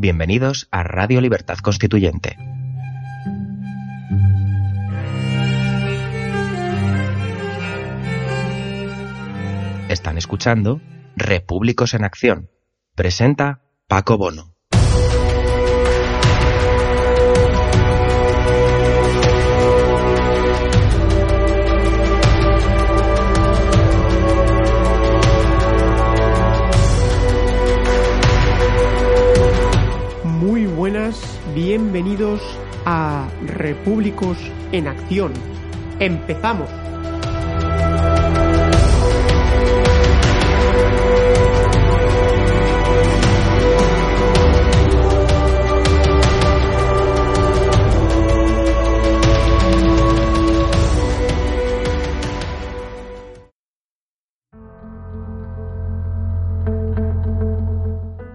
Bienvenidos a Radio Libertad Constituyente. Están escuchando Repúblicos en Acción. Presenta Paco Bono. Bienvenidos a Repúblicos en Acción. Empezamos.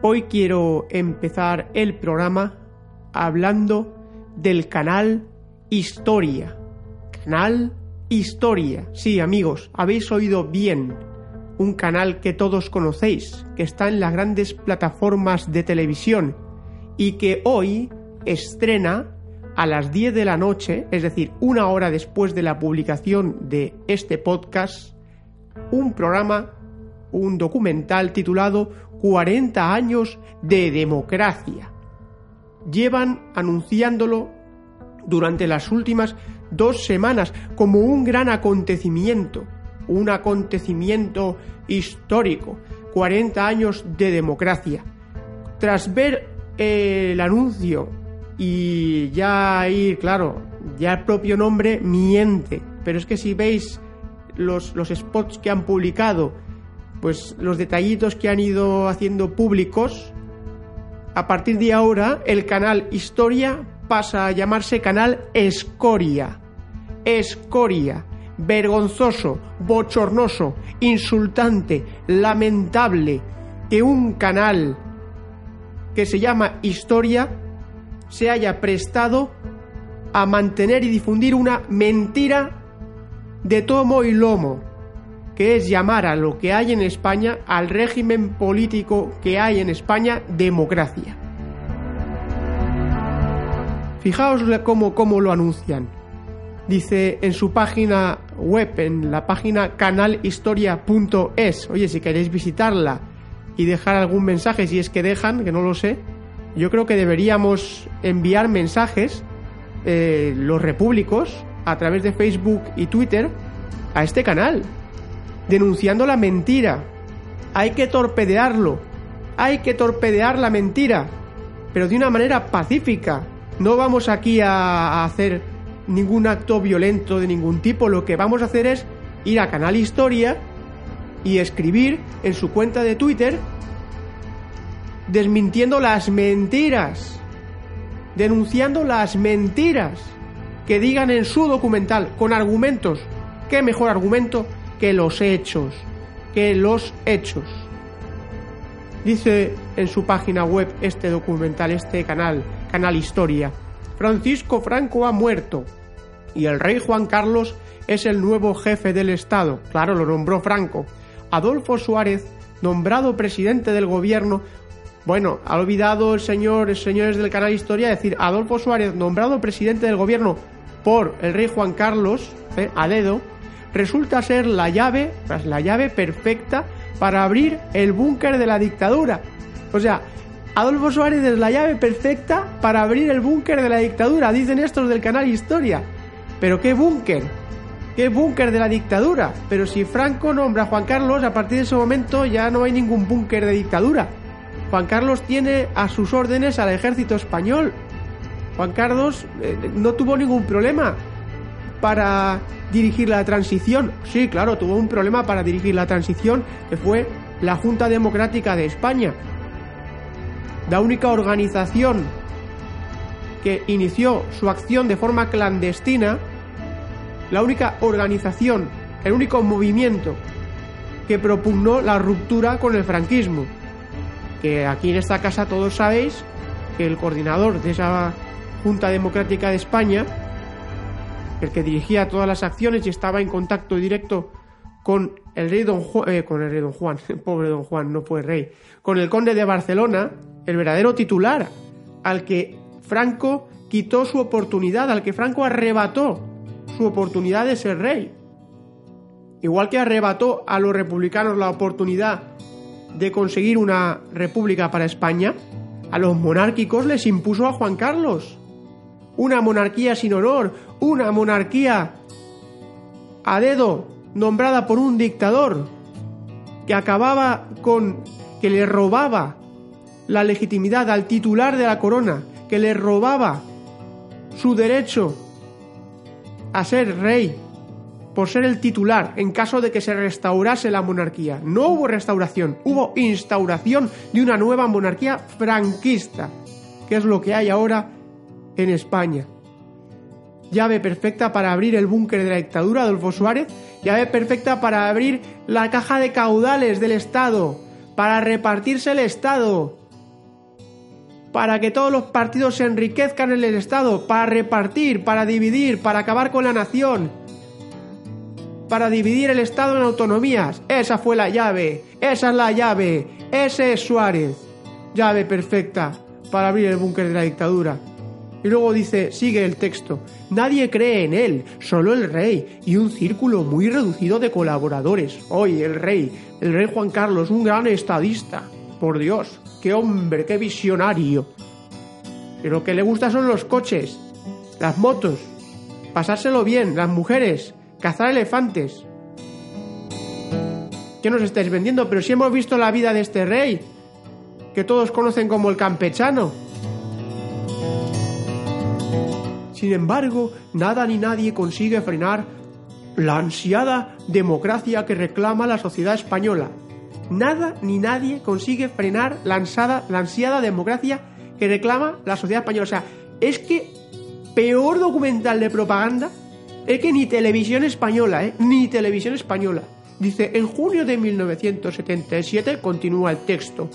Hoy quiero empezar el programa hablando del canal Historia. Canal Historia. Sí, amigos, habéis oído bien. Un canal que todos conocéis, que está en las grandes plataformas de televisión y que hoy estrena a las 10 de la noche, es decir, una hora después de la publicación de este podcast, un programa, un documental titulado 40 años de democracia. Llevan anunciándolo durante las últimas dos semanas como un gran acontecimiento, un acontecimiento histórico, 40 años de democracia. Tras ver el anuncio y ya ahí, claro, ya el propio nombre miente, pero es que si veis los, los spots que han publicado, pues los detallitos que han ido haciendo públicos, a partir de ahora el canal Historia pasa a llamarse canal Escoria. Escoria. Vergonzoso, bochornoso, insultante, lamentable que un canal que se llama Historia se haya prestado a mantener y difundir una mentira de tomo y lomo que es llamar a lo que hay en España, al régimen político que hay en España, democracia. Fijaos cómo, lo anuncian. Dice en su página web, en la página canalhistoria.es, oye, si queréis visitarla y dejar algún mensaje, si es que dejan, que no lo sé, yo creo que deberíamos enviar mensajes, eh, los repúblicos, a través de Facebook y Twitter, a este canal, denunciando la mentira. Hay que torpedearlo. Hay que torpedear la mentira. Pero de una manera pacífica. No vamos aquí a hacer ningún acto violento de ningún tipo. Lo que vamos a hacer es ir a Canal Historia y escribir en su cuenta de Twitter desmintiendo las mentiras. Denunciando las mentiras que digan en su documental con argumentos. ¿Qué mejor argumento que los hechos, que los hechos. Dice en su página web este documental, este canal, Canal Historia, Francisco Franco ha muerto y el rey Juan Carlos es el nuevo jefe del Estado. Claro, lo nombró Franco. Adolfo Suárez, nombrado presidente del gobierno. Bueno, ha olvidado el señor, señores del canal Historia decir Adolfo Suárez, nombrado presidente del gobierno por el rey Juan Carlos, eh, a dedo, resulta ser la llave, la llave perfecta para abrir el búnker de la dictadura. O sea, Adolfo Suárez es la llave perfecta para abrir el búnker de la dictadura, dicen estos del canal Historia. Pero ¿qué búnker? ¿Qué búnker de la dictadura? Pero si Franco nombra a Juan Carlos, a partir de ese momento ya no hay ningún búnker de dictadura. Juan Carlos tiene a sus órdenes al ejército español. Juan Carlos eh, no tuvo ningún problema para dirigir la transición. Sí, claro, tuvo un problema para dirigir la transición, que fue la Junta Democrática de España. La única organización que inició su acción de forma clandestina, la única organización, el único movimiento que propugnó la ruptura con el franquismo. Que aquí en esta casa todos sabéis que el coordinador de esa Junta Democrática de España el que dirigía todas las acciones y estaba en contacto directo con el rey don Juan, eh, con el rey don Juan, pobre don Juan, no fue rey, con el conde de Barcelona, el verdadero titular, al que Franco quitó su oportunidad, al que Franco arrebató su oportunidad de ser rey. Igual que arrebató a los republicanos la oportunidad de conseguir una república para España, a los monárquicos les impuso a Juan Carlos. Una monarquía sin honor, una monarquía a dedo, nombrada por un dictador, que acababa con que le robaba la legitimidad al titular de la corona, que le robaba su derecho a ser rey por ser el titular en caso de que se restaurase la monarquía. No hubo restauración, hubo instauración de una nueva monarquía franquista, que es lo que hay ahora en España. Llave perfecta para abrir el búnker de la dictadura, Adolfo Suárez, llave perfecta para abrir la caja de caudales del Estado, para repartirse el Estado, para que todos los partidos se enriquezcan en el Estado, para repartir, para dividir, para acabar con la nación, para dividir el Estado en autonomías. Esa fue la llave, esa es la llave, ese es Suárez. Llave perfecta para abrir el búnker de la dictadura. Y luego dice, sigue el texto, nadie cree en él, solo el rey y un círculo muy reducido de colaboradores. Hoy el rey, el rey Juan Carlos, un gran estadista. Por Dios, qué hombre, qué visionario. Pero lo que le gusta son los coches, las motos, pasárselo bien, las mujeres, cazar elefantes. ¿Qué nos estáis vendiendo? Pero si hemos visto la vida de este rey, que todos conocen como el campechano. Sin embargo, nada ni nadie consigue frenar la ansiada democracia que reclama la sociedad española nada ni nadie consigue frenar la, la ansiada democracia que reclama la sociedad española. O sea, es que peor documental de propaganda es que ni televisión española, ¿eh? Ni televisión española. Dice, en junio de 1977, continúa el texto,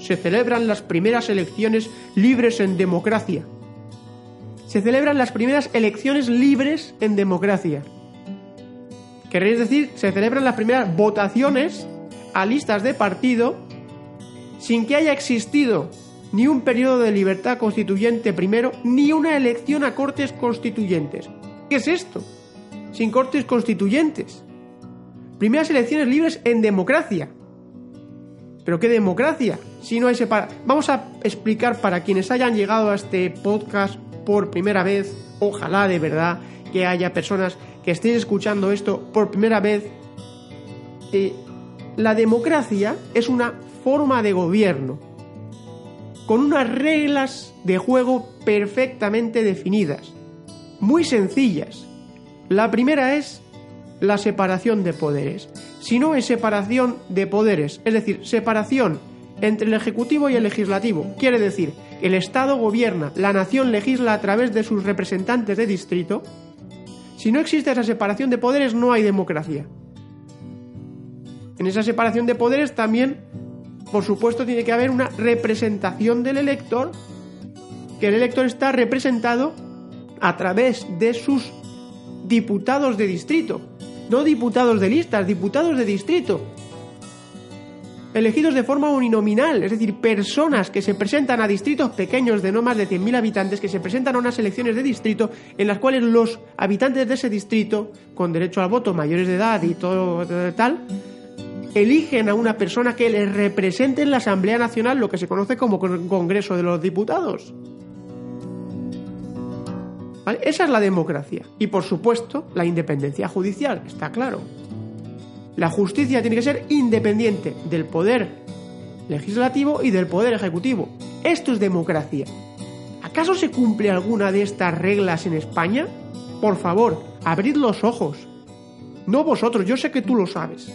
se celebran las primeras elecciones libres en democracia. Se celebran las primeras elecciones libres en democracia. Queréis decir, se celebran las primeras votaciones a listas de partido sin que haya existido ni un periodo de libertad constituyente primero, ni una elección a cortes constituyentes. ¿Qué es esto? Sin cortes constituyentes. Primeras elecciones libres en democracia. ¿Pero qué democracia? Si no hay separación. Vamos a explicar para quienes hayan llegado a este podcast por primera vez, ojalá de verdad que haya personas que estén escuchando esto por primera vez, eh, la democracia es una forma de gobierno con unas reglas de juego perfectamente definidas, muy sencillas. La primera es la separación de poderes. Si no es separación de poderes, es decir, separación entre el Ejecutivo y el Legislativo, quiere decir, el Estado gobierna, la nación legisla a través de sus representantes de distrito, si no existe esa separación de poderes no hay democracia. En esa separación de poderes también, por supuesto, tiene que haber una representación del elector, que el elector está representado a través de sus diputados de distrito, no diputados de listas, diputados de distrito, elegidos de forma uninominal, es decir, personas que se presentan a distritos pequeños de no más de 100.000 habitantes, que se presentan a unas elecciones de distrito en las cuales los habitantes de ese distrito, con derecho al voto, mayores de edad y todo tal, eligen a una persona que les represente en la Asamblea Nacional, lo que se conoce como Congreso de los Diputados. Esa es la democracia. Y por supuesto, la independencia judicial, está claro. La justicia tiene que ser independiente del poder legislativo y del poder ejecutivo. Esto es democracia. ¿Acaso se cumple alguna de estas reglas en España? Por favor, abrid los ojos. No vosotros, yo sé que tú lo sabes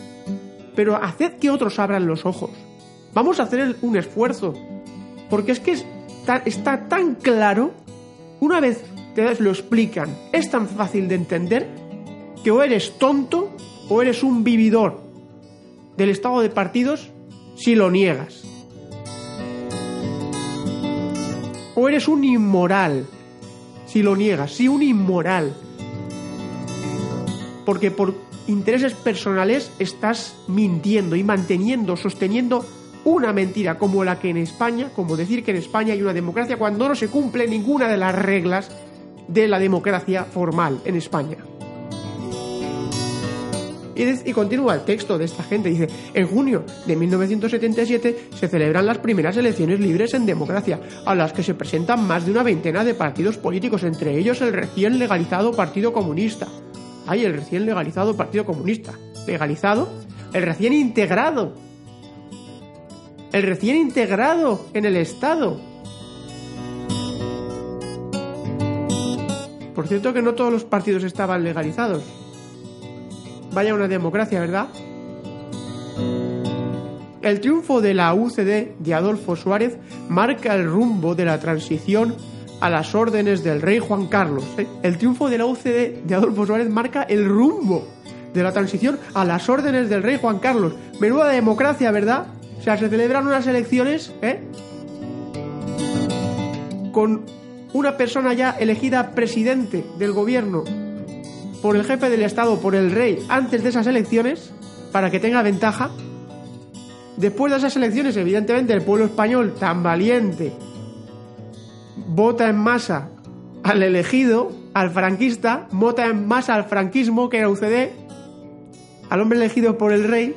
pero haced que otros abran los ojos. Vamos a hacer un esfuerzo, porque es que está, tan claro, una vez te lo explican, es tan fácil de entender que o eres tonto o eres un vividor del estado de partidos si lo niegas. O eres un inmoral si lo niegas, sí, un inmoral. Porque por intereses personales estás mintiendo y manteniendo, sosteniendo una mentira como la que en España, como decir que en España hay una democracia cuando no se cumple ninguna de las reglas de la democracia formal en España. Y, continúa el texto de esta gente. Dice, en junio de 1977 se celebran las primeras elecciones libres en democracia, a las que se presentan más de una veintena de partidos políticos, entre ellos el recién legalizado Partido Comunista. Ay, el recién legalizado Partido Comunista. ¿Legalizado? El recién integrado. El recién integrado en el Estado. Por cierto que no todos los partidos estaban legalizados. Vaya una democracia, ¿verdad? El triunfo de la UCD de Adolfo Suárez marca el rumbo de la transición a las órdenes del rey Juan Carlos. ¿eh? El triunfo de la UCD de Adolfo Suárez marca el rumbo de la transición a las órdenes del rey Juan Carlos. Menuda democracia, ¿verdad? O sea, se celebran unas elecciones, ¿eh? Con una persona ya elegida presidente del gobierno por el jefe del Estado, por el rey, antes de esas elecciones, para que tenga ventaja. Después de esas elecciones, evidentemente, el pueblo español, tan valiente, vota en masa al elegido, al franquista, vota en masa al franquismo, que era UCD, al hombre elegido por el rey.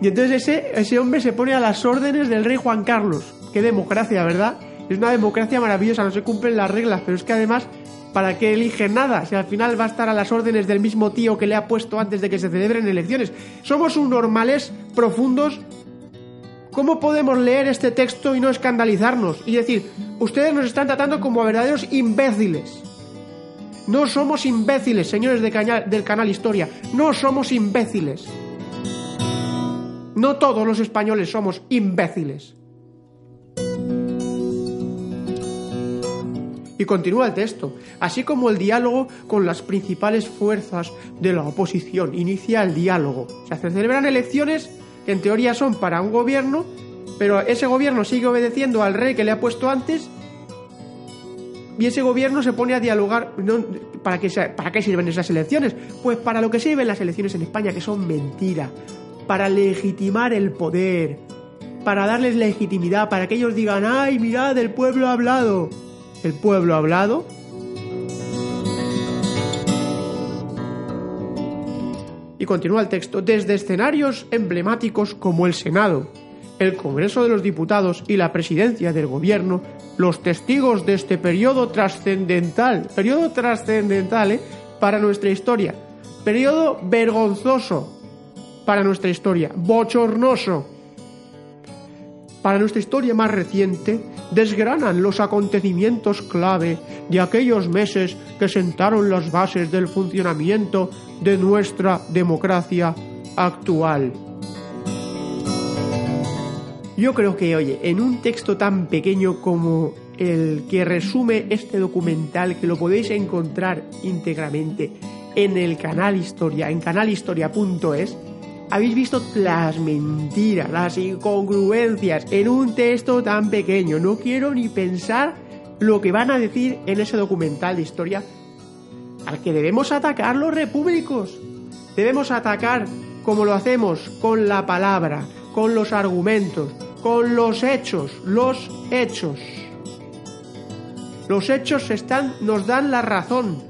Y entonces ese, ese hombre se pone a las órdenes del rey Juan Carlos. Qué democracia, ¿verdad? Es una democracia maravillosa, no se cumplen las reglas, pero es que además ¿Para qué elige nada? Si al final va a estar a las órdenes del mismo tío que le ha puesto antes de que se celebren elecciones. Somos un normales profundos. ¿Cómo podemos leer este texto y no escandalizarnos? Y decir, ustedes nos están tratando como verdaderos imbéciles. No somos imbéciles, señores del canal Historia. No somos imbéciles. No todos los españoles somos imbéciles. Y continúa el texto, así como el diálogo con las principales fuerzas de la oposición. Inicia el diálogo. Se celebran elecciones que en teoría son para un gobierno, pero ese gobierno sigue obedeciendo al rey que le ha puesto antes y ese gobierno se pone a dialogar. ¿para, qué, ¿Para qué sirven esas elecciones? Pues para lo que sirven las elecciones en España, que son mentira. Para legitimar el poder. Para darles legitimidad, para que ellos digan, ay, mirad, el pueblo ha hablado el pueblo hablado. Y continúa el texto, desde escenarios emblemáticos como el Senado, el Congreso de los Diputados y la presidencia del Gobierno, los testigos de este periodo trascendental, periodo trascendental ¿eh? para nuestra historia, periodo vergonzoso para nuestra historia, bochornoso para nuestra historia más reciente, desgranan los acontecimientos clave de aquellos meses que sentaron las bases del funcionamiento de nuestra democracia actual. Yo creo que, oye, en un texto tan pequeño como el que resume este documental, que lo podéis encontrar íntegramente en el canal Historia, en canalhistoria.es, habéis visto las mentiras, las incongruencias en un texto tan pequeño. No quiero ni pensar lo que van a decir en ese documental de historia al que debemos atacar los repúblicos. Debemos atacar como lo hacemos con la palabra, con los argumentos, con los hechos, los hechos. Los hechos están, nos dan la razón.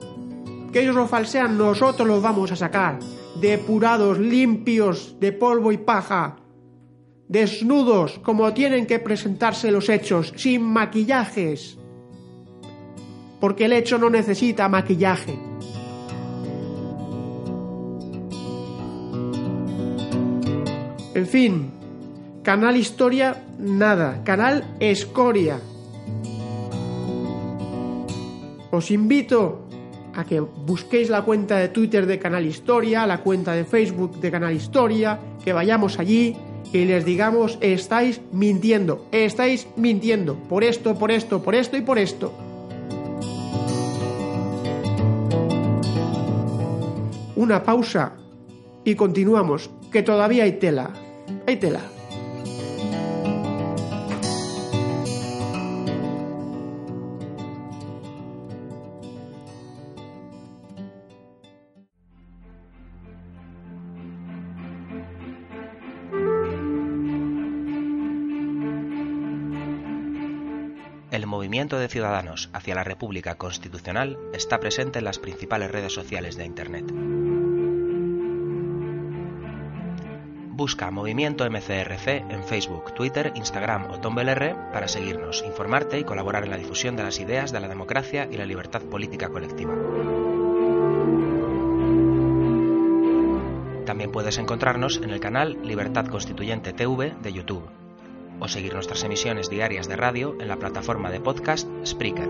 Que ellos lo falsean, nosotros los vamos a sacar depurados, limpios de polvo y paja, desnudos como tienen que presentarse los hechos, sin maquillajes, porque el hecho no necesita maquillaje. En fin, canal Historia, nada, canal Escoria. Os invito a que busquéis la cuenta de Twitter de Canal Historia, la cuenta de Facebook de Canal Historia, que vayamos allí y les digamos, estáis mintiendo, estáis mintiendo, por esto, por esto, por esto y por esto. Una pausa y continuamos, que todavía hay tela, hay tela. El movimiento de ciudadanos hacia la República Constitucional está presente en las principales redes sociales de Internet. Busca Movimiento MCRC en Facebook, Twitter, Instagram o Tumblr para seguirnos, informarte y colaborar en la difusión de las ideas de la democracia y la libertad política colectiva. También puedes encontrarnos en el canal Libertad Constituyente TV de YouTube o seguir nuestras emisiones diarias de radio en la plataforma de podcast Spreaker.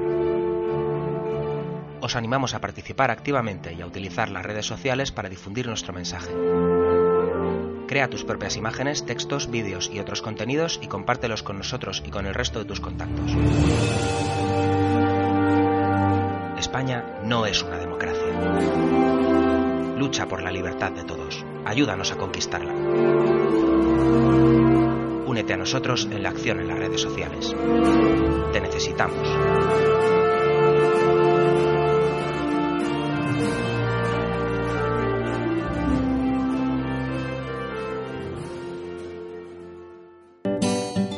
Os animamos a participar activamente y a utilizar las redes sociales para difundir nuestro mensaje. Crea tus propias imágenes, textos, vídeos y otros contenidos y compártelos con nosotros y con el resto de tus contactos. España no es una democracia. Lucha por la libertad de todos. Ayúdanos a conquistarla. Únete a nosotros en la acción en las redes sociales. Te necesitamos.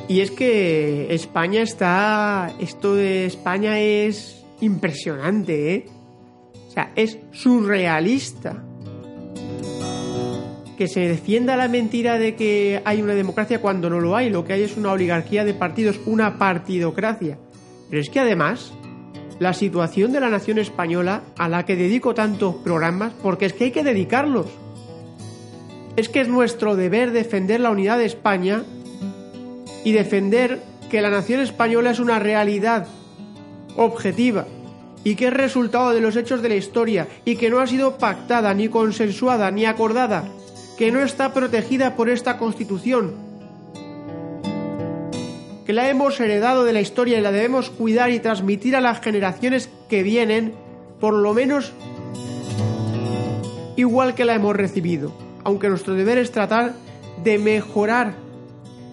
Y es que España está. Esto de España es impresionante, ¿eh? O sea, es surrealista. Que se defienda la mentira de que hay una democracia cuando no lo hay. Lo que hay es una oligarquía de partidos, una partidocracia. Pero es que además, la situación de la nación española, a la que dedico tantos programas, porque es que hay que dedicarlos. Es que es nuestro deber defender la unidad de España y defender que la nación española es una realidad objetiva y que es resultado de los hechos de la historia y que no ha sido pactada, ni consensuada, ni acordada, que no está protegida por esta Constitución, que la hemos heredado de la historia y la debemos cuidar y transmitir a las generaciones que vienen, por lo menos igual que la hemos recibido, aunque nuestro deber es tratar de mejorar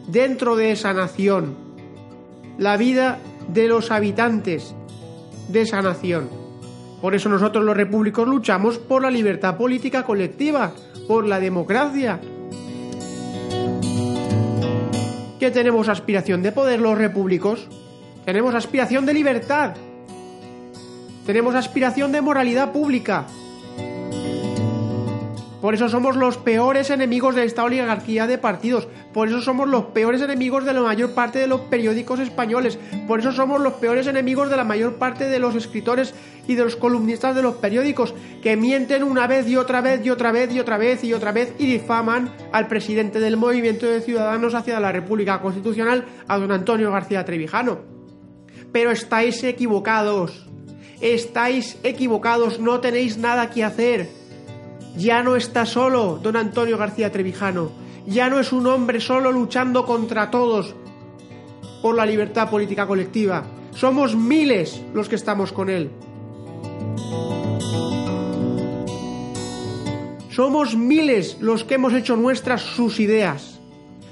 dentro de esa nación, la vida de los habitantes de esa nación. Por eso nosotros los repúblicos luchamos por la libertad política colectiva, por la democracia. ¿Qué tenemos aspiración de poder los repúblicos? Tenemos aspiración de libertad. Tenemos aspiración de moralidad pública. Por eso somos los peores enemigos de esta oligarquía de partidos. Por eso somos los peores enemigos de la mayor parte de los periódicos españoles. Por eso somos los peores enemigos de la mayor parte de los escritores y de los columnistas de los periódicos, que mienten una vez y otra vez y otra vez y otra vez y otra vez y difaman al presidente del movimiento de ciudadanos hacia la República Constitucional, a don Antonio García Trevijano. Pero estáis equivocados. Estáis equivocados, no tenéis nada que hacer ya no está solo don Antonio García Trevijano, ya no es un hombre solo luchando contra todos por la libertad política colectiva. Somos miles los que estamos con él. Somos miles los que hemos hecho nuestras sus ideas,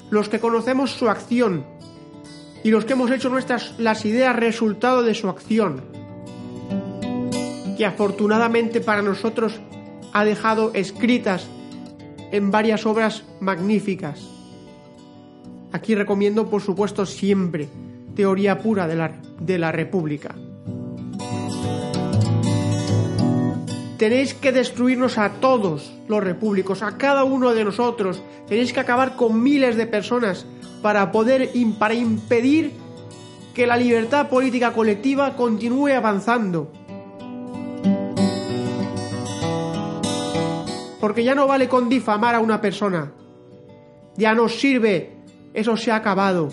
los que conocemos su acción y los que hemos hecho nuestras las ideas resultado de su acción. Que afortunadamente para nosotros ha dejado escritas en varias obras magníficas. Aquí recomiendo, por supuesto, siempre Teoría pura de la, de la República. Tenéis que destruirnos a todos los repúblicos, a cada uno de nosotros. Tenéis que acabar con miles de personas para poder para impedir que la libertad política colectiva continúe avanzando. Porque ya no vale con difamar a una persona. Ya no sirve, eso se ha acabado.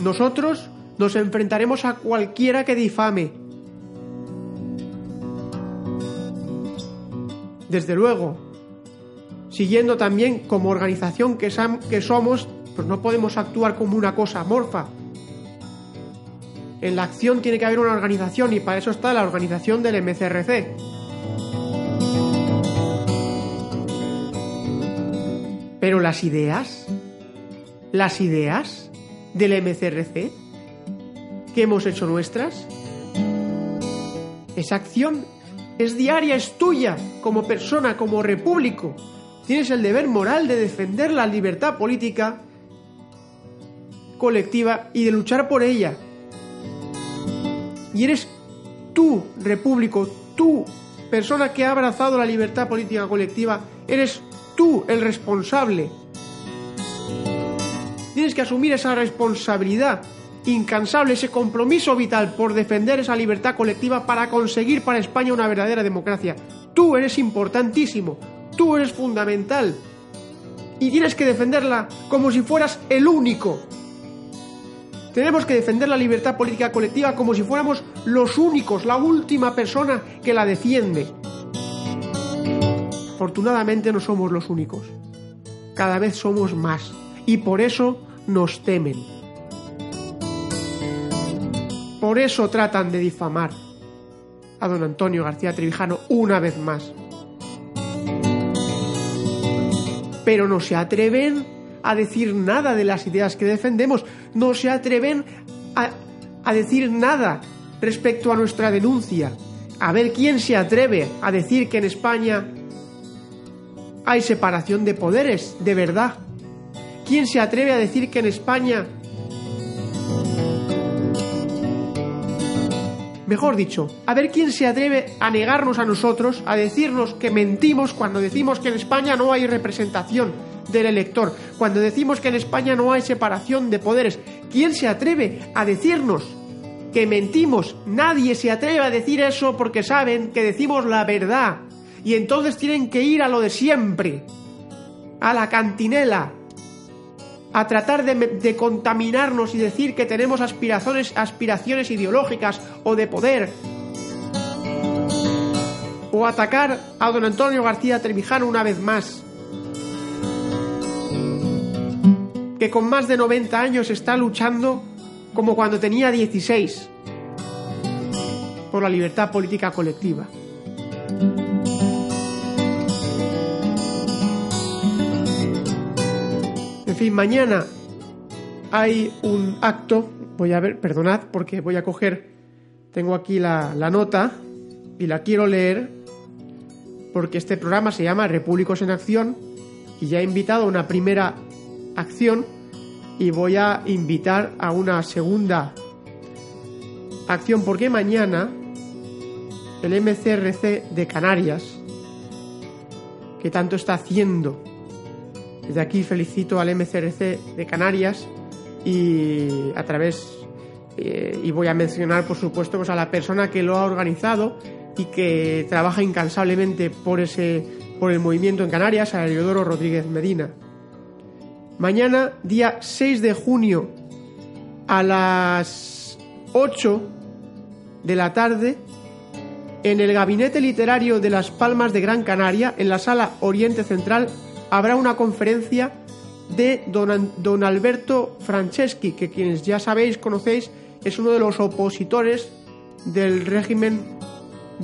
Nosotros nos enfrentaremos a cualquiera que difame. Desde luego, siguiendo también como organización que, somos, pues no podemos actuar como una cosa amorfa, en la acción tiene que haber una organización y para eso está la organización del MCRC. Pero las ideas, las ideas del MCRC que hemos hecho nuestras, esa acción es diaria, es tuya, como persona, como repúblico. Tienes el deber moral de defender la libertad política colectiva y de luchar por ella. Y eres tú, repúblico, tú, persona que ha abrazado la libertad política colectiva, eres tú el responsable. Tienes que asumir esa responsabilidad incansable, ese compromiso vital por defender esa libertad colectiva para conseguir para España una verdadera democracia. Tú eres importantísimo, tú eres fundamental. Y tienes que defenderla como si fueras el único. Tenemos que defender la libertad política colectiva como si fuéramos los únicos, la última persona que la defiende. Afortunadamente no somos los únicos. Cada vez somos más. Y por eso nos temen. Por eso tratan de difamar a don Antonio García Trevijano una vez más. Pero no se atreven a decir nada de las ideas que defendemos, no se atreven a, decir nada respecto a nuestra denuncia. A ver quién se atreve a decir que en España hay separación de poderes, de verdad. ¿Quién se atreve a decir que en España Mejor dicho, a ver quién se atreve a negarnos a nosotros, a decirnos que mentimos cuando decimos que en España no hay representación del elector, cuando decimos que en España no hay separación de poderes. ¿Quién se atreve a decirnos que mentimos? Nadie se atreve a decir eso porque saben que decimos la verdad. Y entonces tienen que ir a lo de siempre, a la cantinela, a tratar de, contaminarnos y decir que tenemos aspiraciones, aspiraciones ideológicas o de poder. O atacar a don Antonio García Trevijano una vez más. Que con más de 90 años está luchando como cuando tenía 16 por la libertad política colectiva. En fin, mañana hay un acto. Voy a ver, perdonad, porque voy a coger. Tengo aquí la, nota y la quiero leer porque este programa se llama Repúblicos en Acción y ya he invitado a una primera acción y voy a invitar a una segunda acción porque mañana el MCRC de Canarias, que tanto está haciendo desde aquí felicito al MCRC de Canarias y a través, eh, y voy a mencionar por supuesto pues, a la persona que lo ha organizado y que trabaja incansablemente por, ese, por el movimiento en Canarias, a Eleodoro Rodríguez Medina. Mañana, día 6 de junio, a las 8 de la tarde, en el Gabinete Literario de Las Palmas de Gran Canaria, en la Sala Oriente Central, habrá una conferencia de don, Alberto Franceschi, que quienes ya sabéis, conocéis, es uno de los opositores del régimen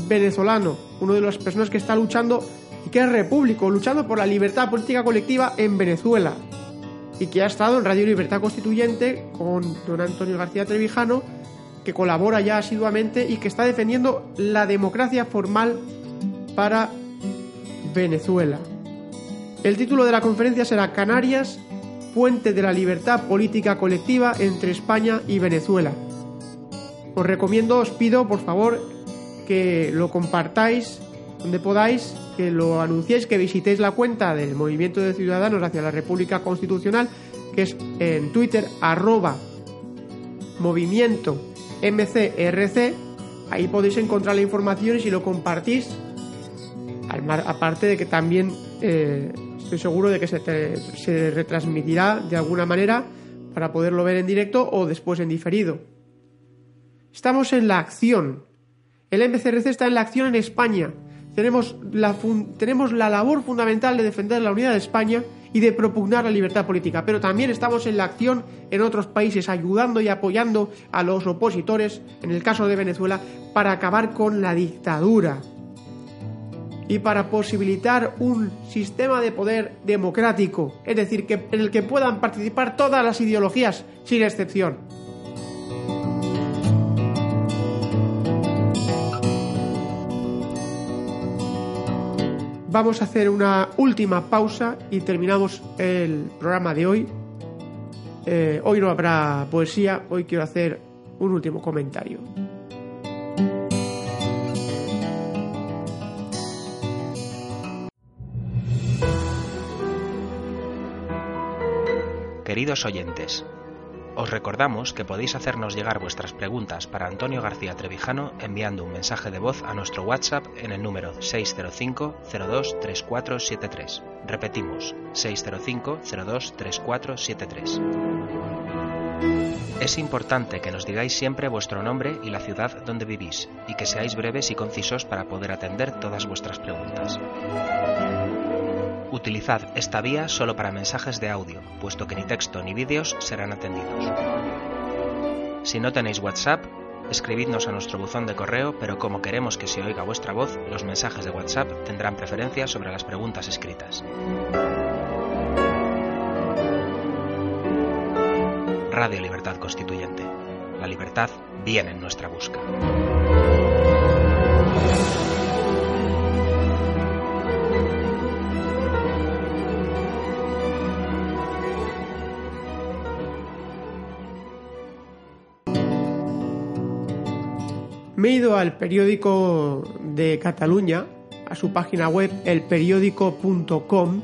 venezolano, uno de las personas que está luchando y que es repúblico, luchando por la libertad política colectiva en Venezuela y que ha estado en Radio Libertad Constituyente con don Antonio García Trevijano, que colabora ya asiduamente y que está defendiendo la democracia formal para Venezuela. El título de la conferencia será Canarias, puente de la libertad política colectiva entre España y Venezuela. Os recomiendo, os pido, por favor, que lo compartáis donde podáis, que lo anunciéis, que visitéis la cuenta del Movimiento de Ciudadanos hacia la República Constitucional, que es en Twitter, arroba movimiento MCRC. Ahí podéis encontrar la información y si lo compartís, aparte de que también eh, estoy seguro de que se, retransmitirá de alguna manera para poderlo ver en directo o después en diferido. Estamos en la acción. El MCRC está en la acción en España. Tenemos la, tenemos la labor fundamental de defender la unidad de España y de propugnar la libertad política, pero también estamos en la acción en otros países ayudando y apoyando a los opositores, en el caso de Venezuela, para acabar con la dictadura y para posibilitar un sistema de poder democrático, es decir, que, en el que puedan participar todas las ideologías, sin excepción. Vamos a hacer una última pausa y terminamos el programa de hoy. Eh, hoy no habrá poesía, hoy quiero hacer un último comentario. Queridos oyentes, os recordamos que podéis hacernos llegar vuestras preguntas para Antonio García Trevijano enviando un mensaje de voz a nuestro WhatsApp en el número 605-023473. Repetimos, 605-023473. Es importante que nos digáis siempre vuestro nombre y la ciudad donde vivís, y que seáis breves y concisos para poder atender todas vuestras preguntas. Utilizad esta vía solo para mensajes de audio, puesto que ni texto ni vídeos serán atendidos. Si no tenéis WhatsApp, escribidnos a nuestro buzón de correo, pero como queremos que se oiga vuestra voz, los mensajes de WhatsApp tendrán preferencia sobre las preguntas escritas. Radio Libertad Constituyente. La libertad viene en nuestra busca. Me he ido al periódico de Cataluña, a su página web elperiódico.com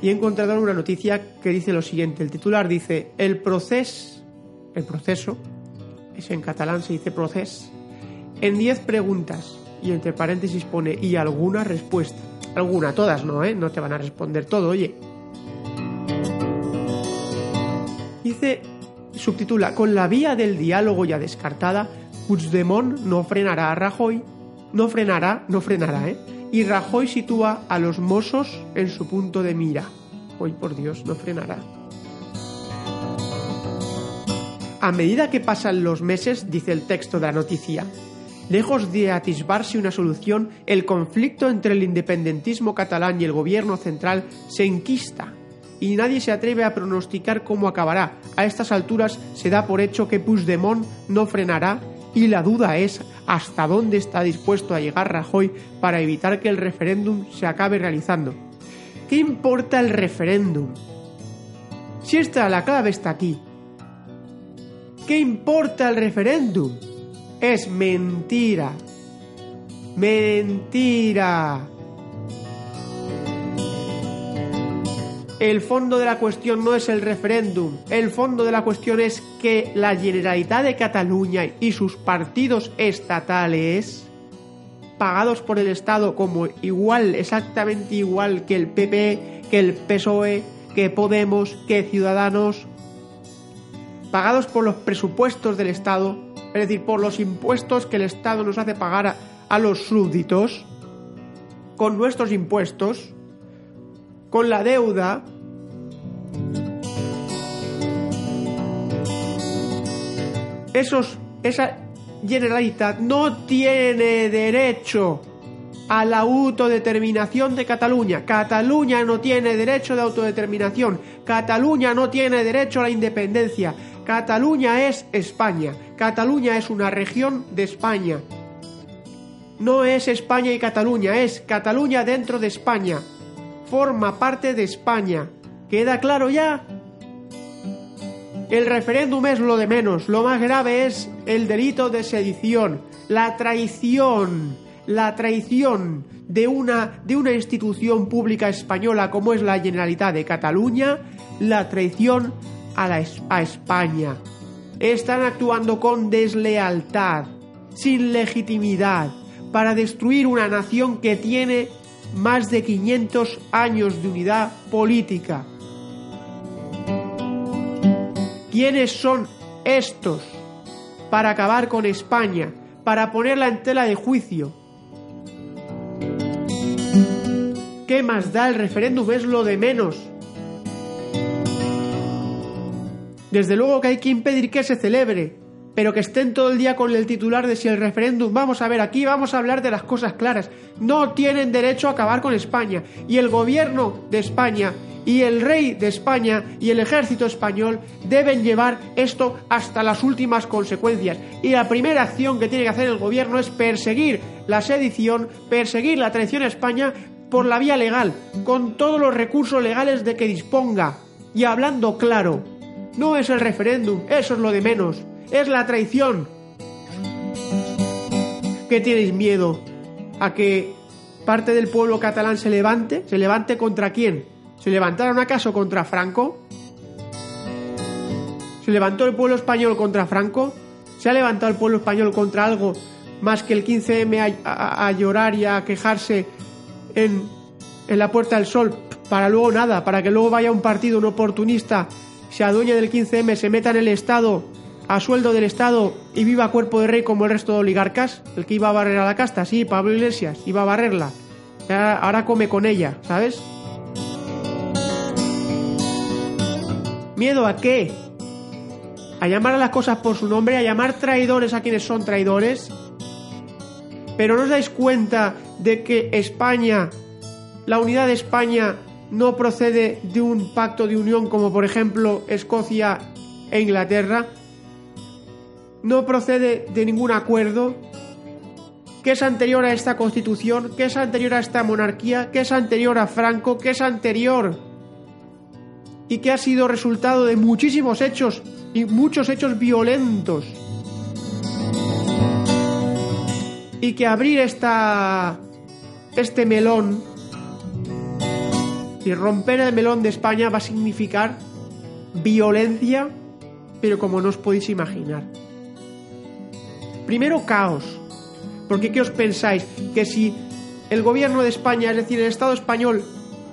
y he encontrado una noticia que dice lo siguiente. El titular dice, el proceso, el proceso, es en catalán se dice proces, en 10 preguntas y entre paréntesis pone y alguna respuesta. Alguna, todas no, ¿eh? No te van a responder todo, oye. Dice, subtitula, con la vía del diálogo ya descartada, Puigdemont no frenará a Rajoy, no frenará, no frenará, ¿eh? Y Rajoy sitúa a los mozos en su punto de mira. Hoy por Dios, no frenará. A medida que pasan los meses, dice el texto de la noticia, lejos de atisbarse una solución, el conflicto entre el independentismo catalán y el gobierno central se enquista y nadie se atreve a pronosticar cómo acabará. A estas alturas se da por hecho que Puigdemont no frenará y la duda es hasta dónde está dispuesto a llegar Rajoy para evitar que el referéndum se acabe realizando. ¿Qué importa el referéndum? Si esta la clave está aquí. ¿Qué importa el referéndum? Es mentira. Mentira. El fondo de la cuestión no es el referéndum, el fondo de la cuestión es que la Generalitat de Cataluña y sus partidos estatales, pagados por el Estado como igual, exactamente igual que el PP, que el PSOE, que Podemos, que Ciudadanos, pagados por los presupuestos del Estado, es decir, por los impuestos que el Estado nos hace pagar a, a los súbditos, con nuestros impuestos, con la deuda, esos, esa Generalitat no tiene derecho a la autodeterminación de Cataluña. Cataluña no tiene derecho de autodeterminación. Cataluña no tiene derecho a la independencia. Cataluña es España. Cataluña es una región de España. No es España y Cataluña, es Cataluña dentro de España. Forma parte de España. ¿Queda claro ya? El referéndum es lo de menos, lo más grave es el delito de sedición, la traición, la traición de una, de una institución pública española como es la Generalitat de Cataluña, la traición a, a España. Están actuando con deslealtad, sin legitimidad, para destruir una nación que tiene más de 500 años de unidad política ¿Quiénes son estos para acabar con España, para ponerla en tela de juicio? ¿Qué más da el referéndum? Es lo de menos. Desde luego que hay que impedir que se celebre, pero que estén todo el día con el titular de si el referéndum, vamos a ver, aquí vamos a hablar de las cosas claras, no tienen derecho a acabar con España. Y el gobierno de España y el rey de España y el ejército español deben llevar esto hasta las últimas consecuencias. Y la primera acción que tiene que hacer el gobierno es perseguir la sedición, perseguir la traición a España por la vía legal, con todos los recursos legales de que disponga. Y hablando claro, No es el referéndum, eso es lo de menos. Es la traición. ¿Qué tenéis miedo? ¿A que parte del pueblo catalán se levante? ¿Se levante contra quién? ¿Se levantaron acaso contra Franco? ¿Se levantó el pueblo español contra Franco? ¿Se ha levantado el pueblo español contra algo más que el 15M a, llorar y a quejarse en, en la Puerta del Sol para luego nada, para que luego vaya un partido, un oportunista, se adueñe del 15M, se meta en el Estado, a sueldo del Estado y viva a cuerpo de rey como el resto de oligarcas? El que iba a barrer a la casta, sí, Pablo Iglesias, iba a barrerla. Ahora come con ella, ¿sabes? ¿Miedo a qué? A llamar a las cosas por su nombre, a llamar traidores a quienes son traidores. Pero no os dais cuenta de que España, la unidad de España, no procede de un pacto de unión como por ejemplo Escocia e Inglaterra. No procede de ningún acuerdo que es anterior a esta constitución, que es anterior a esta monarquía, que es anterior a Franco, que es anterior y que ha sido resultado de muchísimos hechos y muchos hechos violentos. Y que abrir esta este melón y romper el melón de España va a significar violencia, pero como no os podéis imaginar. Primero caos, porque ¿qué os pensáis? Que si el gobierno de España, es decir, el Estado español,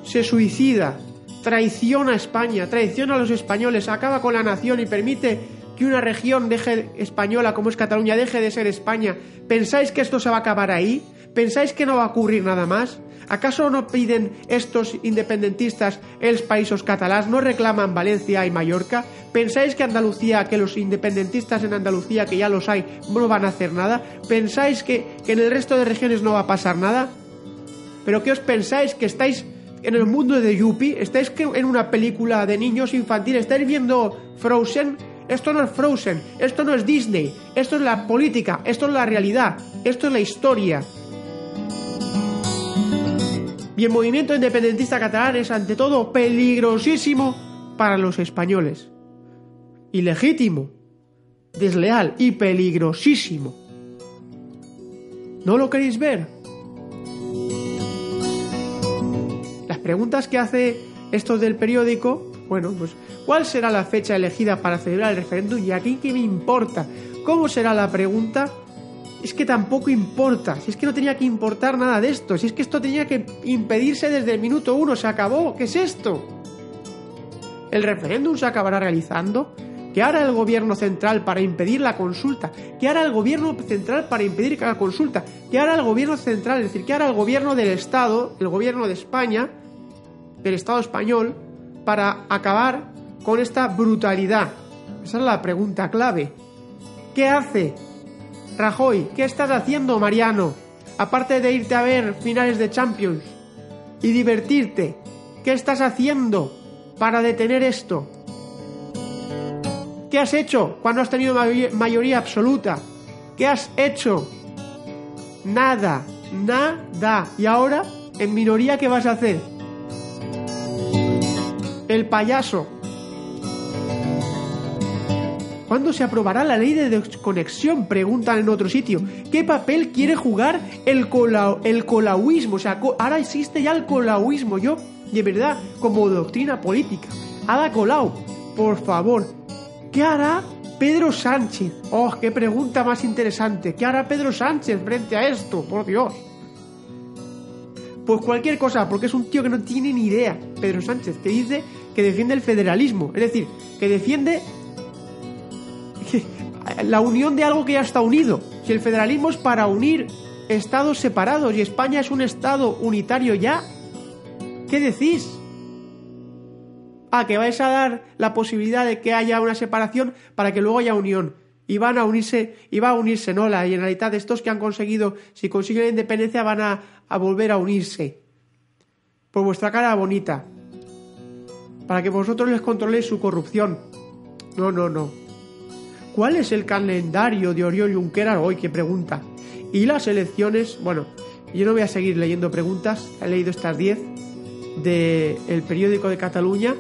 se suicida, traiciona a España, traiciona a los españoles, acaba con la nación y permite que una región deje española como es Cataluña deje de ser España, ¿pensáis que esto se va a acabar ahí? ¿Pensáis que no va a ocurrir nada más? ¿Acaso no piden estos independentistas els países catalás? ¿No reclaman Valencia y Mallorca? ¿Pensáis que Andalucía, que los independentistas en Andalucía, que ya los hay, no van a hacer nada? ¿Pensáis que, que en el resto de regiones no va a pasar nada? ¿Pero qué os pensáis? ¿Que estáis en el mundo de Yuppie? ¿Estáis en una película de niños infantiles? ¿Estáis viendo Frozen? Esto no es Frozen, esto no es Disney, esto es la política, esto es la realidad, esto es la historia. Y el movimiento independentista catalán es ante todo peligrosísimo para los españoles. Ilegítimo, desleal y peligrosísimo. ¿No lo queréis ver? Preguntas que hace esto del periódico, bueno, pues ¿cuál será la fecha elegida para celebrar el referéndum y aquí qué me importa? ¿Cómo será la pregunta? es que tampoco importa, si es que no tenía que importar nada de esto, si es que esto tenía que impedirse desde el minuto uno, se acabó, ¿qué es esto? ¿El referéndum se acabará realizando? ¿Qué hará el gobierno central para impedir la consulta? ¿Qué hará el gobierno central para impedir la consulta? ¿Qué hará el gobierno central? Es decir, ¿qué hará el gobierno del Estado, el gobierno de España, del Estado español, para acabar con esta brutalidad? Esa es la pregunta clave. ¿Qué hace Rajoy, ¿qué estás haciendo, Mariano? Aparte de irte a ver finales de Champions y divertirte, ¿qué estás haciendo para detener esto? ¿Qué has hecho cuando has tenido mayoría absoluta? ¿Qué has hecho? Nada, nada. ¿Y ahora, en minoría, qué vas a hacer? El payaso ¿Cuándo se aprobará la ley de desconexión? Preguntan en otro sitio. ¿Qué papel quiere jugar el, el colauismo? O sea, ahora existe ya el colauismo. Yo, de verdad, como doctrina política. Ada Colau, por favor. ¿Qué hará Pedro Sánchez? Oh, qué pregunta más interesante. ¿Qué hará Pedro Sánchez frente a esto? Por Dios. Pues cualquier cosa, porque es un tío que no tiene ni idea. Pedro Sánchez, que dice que defiende el federalismo. Es decir, que defiende la unión de algo que ya está unido. Si el federalismo es para unir estados separados y España es un estado unitario ya, ¿qué decís? Ah, que vais a dar la posibilidad de que haya una separación para que luego haya unión. Y van a unirse, y va a unirse, ¿no? La Generalitat, estos que han conseguido, si consiguen la independencia, van a, a volver a unirse. Por vuestra cara bonita. Para que vosotros les controléis su corrupción. No, no, no. ¿Cuál es el calendario de Oriol Junqueras? Hoy, qué pregunta. Y las elecciones, bueno, yo no voy a seguir leyendo preguntas, he leído estas 10 del periódico de Cataluña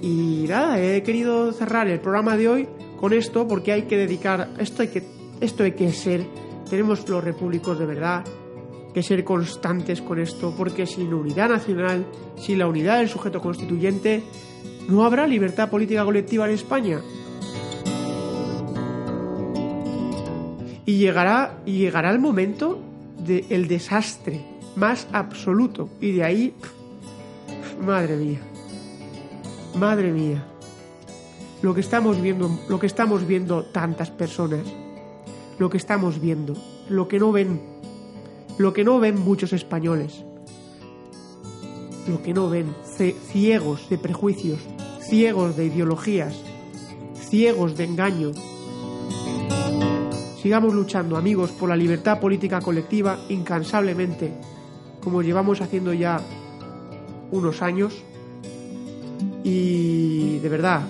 Y nada, he querido cerrar el programa de hoy con esto porque hay que dedicar, esto hay que, esto hay que ser, tenemos los repúblicos de verdad, que ser constantes con esto, porque sin unidad nacional, sin la unidad del sujeto constituyente, no habrá libertad política colectiva en España. Y llegará, y llegará el momento del desastre más absoluto. Y de ahí, madre mía, madre mía, lo que estamos viendo, lo que estamos viendo tantas personas, lo que estamos viendo, lo que no ven, lo que no ven muchos españoles, lo que no ven, ciegos de prejuicios, ciegos de ideologías, ciegos de engaño, Sigamos luchando, amigos, por la libertad política colectiva incansablemente, como llevamos haciendo ya unos años. Y de verdad,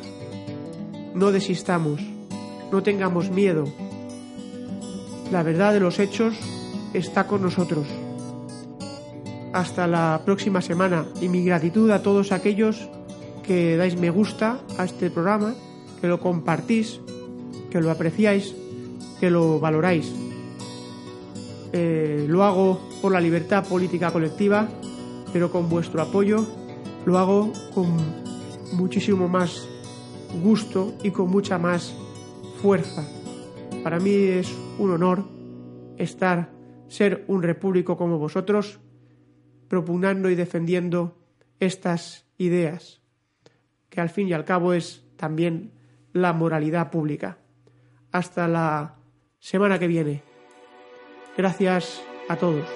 no desistamos, no tengamos miedo. La verdad de los hechos está con nosotros. Hasta la próxima semana y mi gratitud a todos aquellos que dais me gusta a este programa, que lo compartís, que lo apreciáis que lo valoráis. Eh, lo hago por la libertad política colectiva, pero con vuestro apoyo lo hago con muchísimo más gusto y con mucha más fuerza. Para mí es un honor estar, ser un repúblico como vosotros, propugnando y defendiendo estas ideas, que al fin y al cabo es también la moralidad pública. Hasta la semana que viene. Gracias a todos.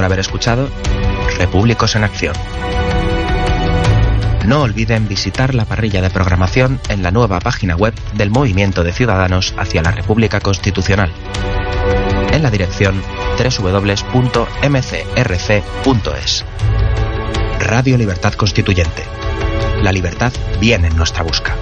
Por haber escuchado Repúblicos en Acción. No olviden visitar la parrilla de programación en la nueva página web del Movimiento de Ciudadanos hacia la República Constitucional, en la dirección www.mcrc.es. Radio Libertad Constituyente. La libertad viene en nuestra busca.